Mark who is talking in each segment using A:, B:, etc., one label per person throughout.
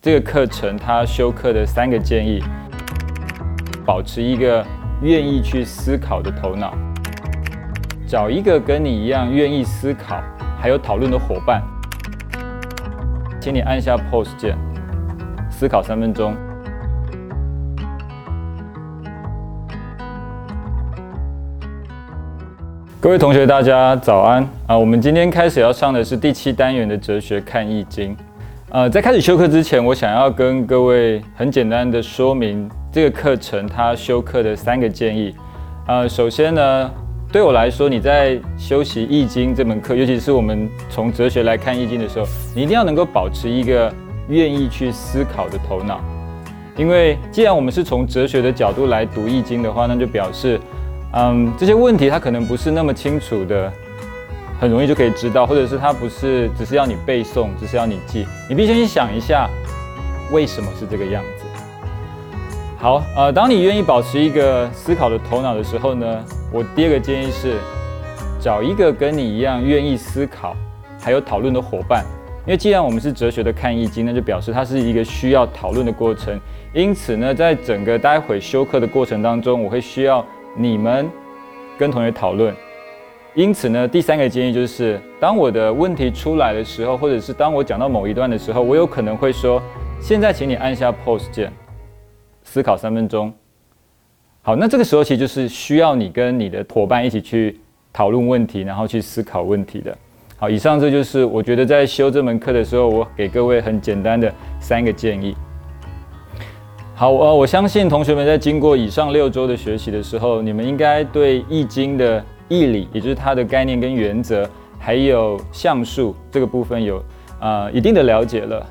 A: 这个课程它修课的三个建议：保持一个愿意去思考的头脑，找一个跟你一样愿意思考还有讨论的伙伴。请你按下 Pause 键，思考三分钟。各位同学，大家早安啊！我们今天开始要上的是第七单元的哲学看易经。呃，在开始修课之前，我想要跟各位很简单的说明这个课程它修课的三个建议。呃，首先呢，对我来说，你在修习易经这门课，尤其是我们从哲学来看易经的时候，你一定要能够保持一个愿意去思考的头脑。因为既然我们是从哲学的角度来读易经的话，那就表示。嗯，这些问题它可能不是那么清楚的，很容易就可以知道，或者是他不是只是要你背诵，只是要你记，你必须先想一下为什么是这个样子。好，呃，当你愿意保持一个思考的头脑的时候呢，我第二个建议是找一个跟你一样愿意思考还有讨论的伙伴，因为既然我们是哲学的看易经，那就表示它是一个需要讨论的过程，因此呢，在整个待会修课的过程当中，我会需要。你们跟同学讨论，因此呢，第三个建议就是，当我的问题出来的时候，或者是当我讲到某一段的时候，我有可能会说：“现在，请你按下 Pause 键，思考三分钟。”好，那这个时候其实就是需要你跟你的伙伴一起去讨论问题，然后去思考问题的。好，以上这就是我觉得在修这门课的时候，我给各位很简单的三个建议。好，呃，我相信同学们在经过以上六周的学习的时候，你们应该对《易经》的义理，也就是它的概念跟原则，还有像素这个部分有呃一定的了解了。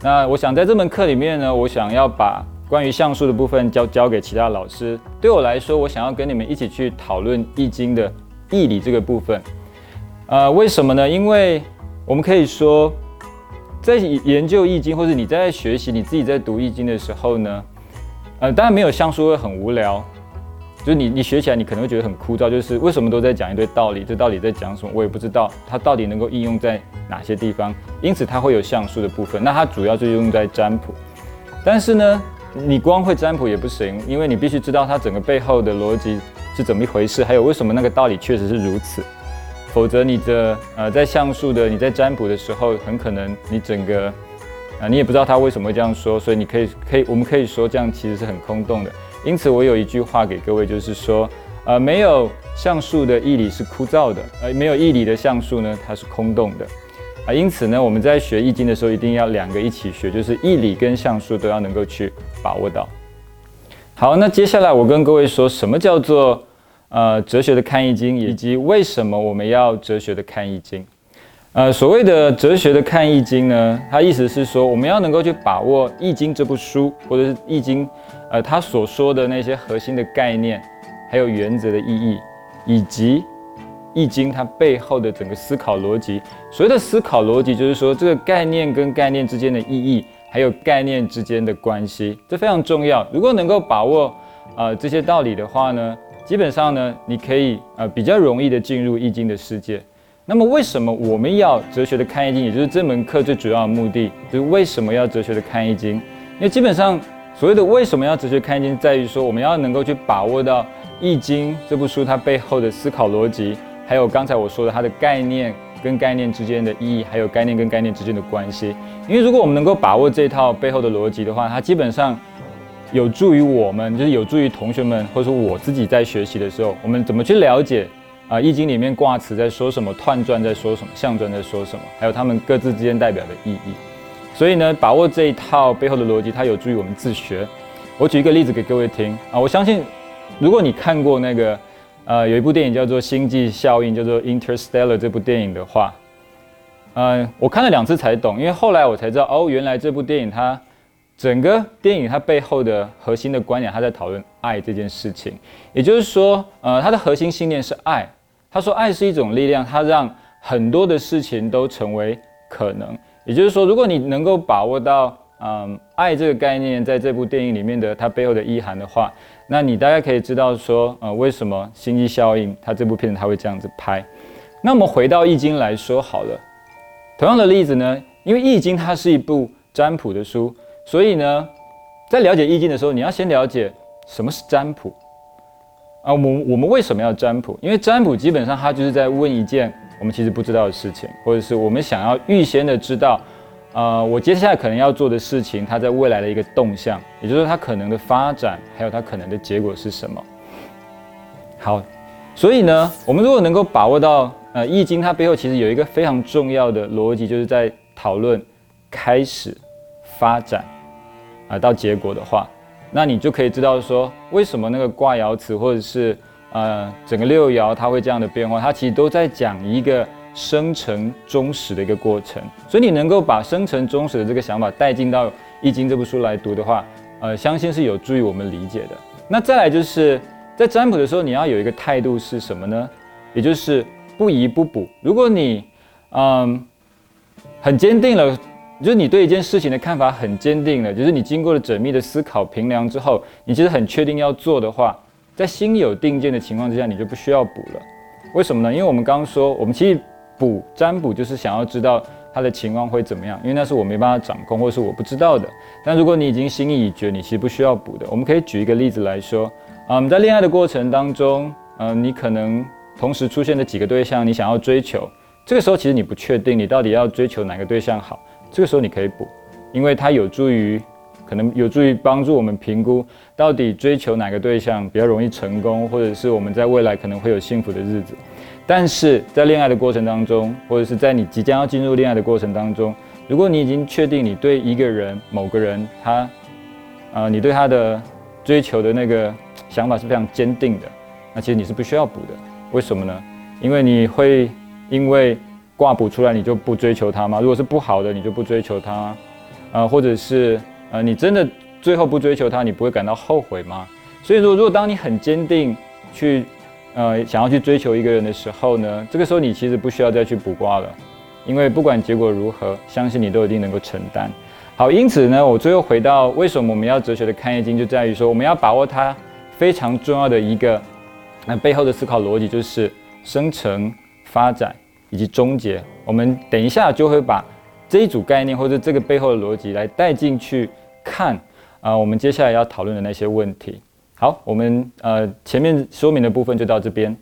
A: 那我想在这门课里面呢，我想要把关于像素的部分交交给其他老师。对我来说，我想要跟你们一起去讨论《易经》的义理这个部分。呃，为什么呢？因为我们可以说，在研究《易经》或者你在学习你自己在读《易经》的时候呢。呃，当然没有像素会很无聊，就是你你学起来你可能会觉得很枯燥，就是为什么都在讲一堆道理，这到底在讲什么，我也不知道它到底能够应用在哪些地方，因此它会有像素的部分，那它主要就用在占卜。但是呢，你光会占卜也不行，因为你必须知道它整个背后的逻辑是怎么一回事，还有为什么那个道理确实是如此，否则你的呃在像素的你在占卜的时候，很可能你整个。啊，你也不知道他为什么会这样说，所以你可以可以，我们可以说这样其实是很空洞的。因此，我有一句话给各位，就是说，呃，没有橡树的义理是枯燥的，呃，没有义理的橡树呢，它是空洞的。啊，因此呢，我们在学易经的时候，一定要两个一起学，就是义理跟橡树都要能够去把握到。好，那接下来我跟各位说什么叫做呃哲学的看易经，以及为什么我们要哲学的看易经。呃，所谓的哲学的看易经呢，它意思是说，我们要能够去把握易经这部书，或者是易经，呃，他所说的那些核心的概念，还有原则的意义，以及易经它背后的整个思考逻辑。所谓的思考逻辑，就是说这个概念跟概念之间的意义，还有概念之间的关系，这非常重要。如果能够把握呃这些道理的话呢，基本上呢，你可以呃比较容易的进入易经的世界。那么为什么我们要哲学的看易经？也就是这门课最主要的目的，就是为什么要哲学的看易经？因为基本上所谓的为什么要哲学看易经，在于说我们要能够去把握到易经这部书它背后的思考逻辑，还有刚才我说的它的概念跟概念之间的意义，还有概念跟概念之间的关系。因为如果我们能够把握这套背后的逻辑的话，它基本上有助于我们，就是有助于同学们，或者说我自己在学习的时候，我们怎么去了解。啊，《易经》里面卦辞在说什么，彖传在说什么，象传在说什么，还有他们各自之间代表的意义。所以呢，把握这一套背后的逻辑，它有助于我们自学。我举一个例子给各位听啊，我相信如果你看过那个呃有一部电影叫做《星际效应》，叫做《Interstellar》这部电影的话，嗯，我看了两次才懂，因为后来我才知道哦，原来这部电影它整个电影它背后的核心的观点，它在讨论爱这件事情。也就是说，呃，它的核心信念是爱。他说：“爱是一种力量，它让很多的事情都成为可能。也就是说，如果你能够把握到，嗯，爱这个概念在这部电影里面的它背后的意涵的话，那你大概可以知道说，呃，为什么《星际效应》它这部片子它会这样子拍。那我们回到《易经》来说好了，同样的例子呢，因为《易经》它是一部占卜的书，所以呢，在了解易经的时候，你要先了解什么是占卜啊。我我们为什么要占卜？因为占卜基本上它就是在问一件我们其实不知道的事情，或者是我们想要预先的知道，呃，我接下来可能要做的事情，它在未来的一个动向，也就是说它可能的发展，还有它可能的结果是什么。好，所以呢，我们如果能够把握到呃易经，它背后其实有一个非常重要的逻辑，就是在讨论开始。发展啊，到结果的话，那你就可以知道说，为什么那个卦爻辞或者是呃整个六爻它会这样的变化，它其实都在讲一个生成终始的一个过程。所以你能够把生成终始的这个想法带进到《易经》这部书来读的话，呃，相信是有助于我们理解的。那再来就是在占卜的时候，你要有一个态度是什么呢？也就是不疑不补。如果你嗯很坚定了。就是你对一件事情的看法很坚定了，就是你经过了缜密的思考评量之后，你其实很确定要做的话，在心有定见的情况之下，你就不需要补了。为什么呢？因为我们刚刚说，我们其实补占卜就是想要知道他的情况会怎么样，因为那是我没办法掌控或是我不知道的。但如果你已经心意已决，你其实不需要补的。我们可以举一个例子来说，嗯，在恋爱的过程当中，嗯，你可能同时出现的几个对象，你想要追求，这个时候其实你不确定你到底要追求哪个对象好。这个时候你可以补，因为它有助于，可能有助于帮助我们评估到底追求哪个对象比较容易成功，或者是我们在未来可能会有幸福的日子。但是在恋爱的过程当中，或者是在你即将要进入恋爱的过程当中，如果你已经确定你对一个人、某个人，他，呃，你对他的追求的那个想法是非常坚定的，那其实你是不需要补的。为什么呢？因为你会因为。挂补出来你就不追求他吗？如果是不好的，你就不追求他，呃，或者是呃，你真的最后不追求他，你不会感到后悔吗？所以说，如果当你很坚定去呃想要去追求一个人的时候呢，这个时候你其实不需要再去补卦了，因为不管结果如何，相信你都一定能够承担。好，因此呢，我最后回到为什么我们要哲学的看易经，就在于说我们要把握它非常重要的一个那背后的思考逻辑，就是生成发展。以及终结，我们等一下就会把这一组概念或者这个背后的逻辑来带进去看啊，我们接下来要讨论的那些问题。好，我们呃前面说明的部分就到这边。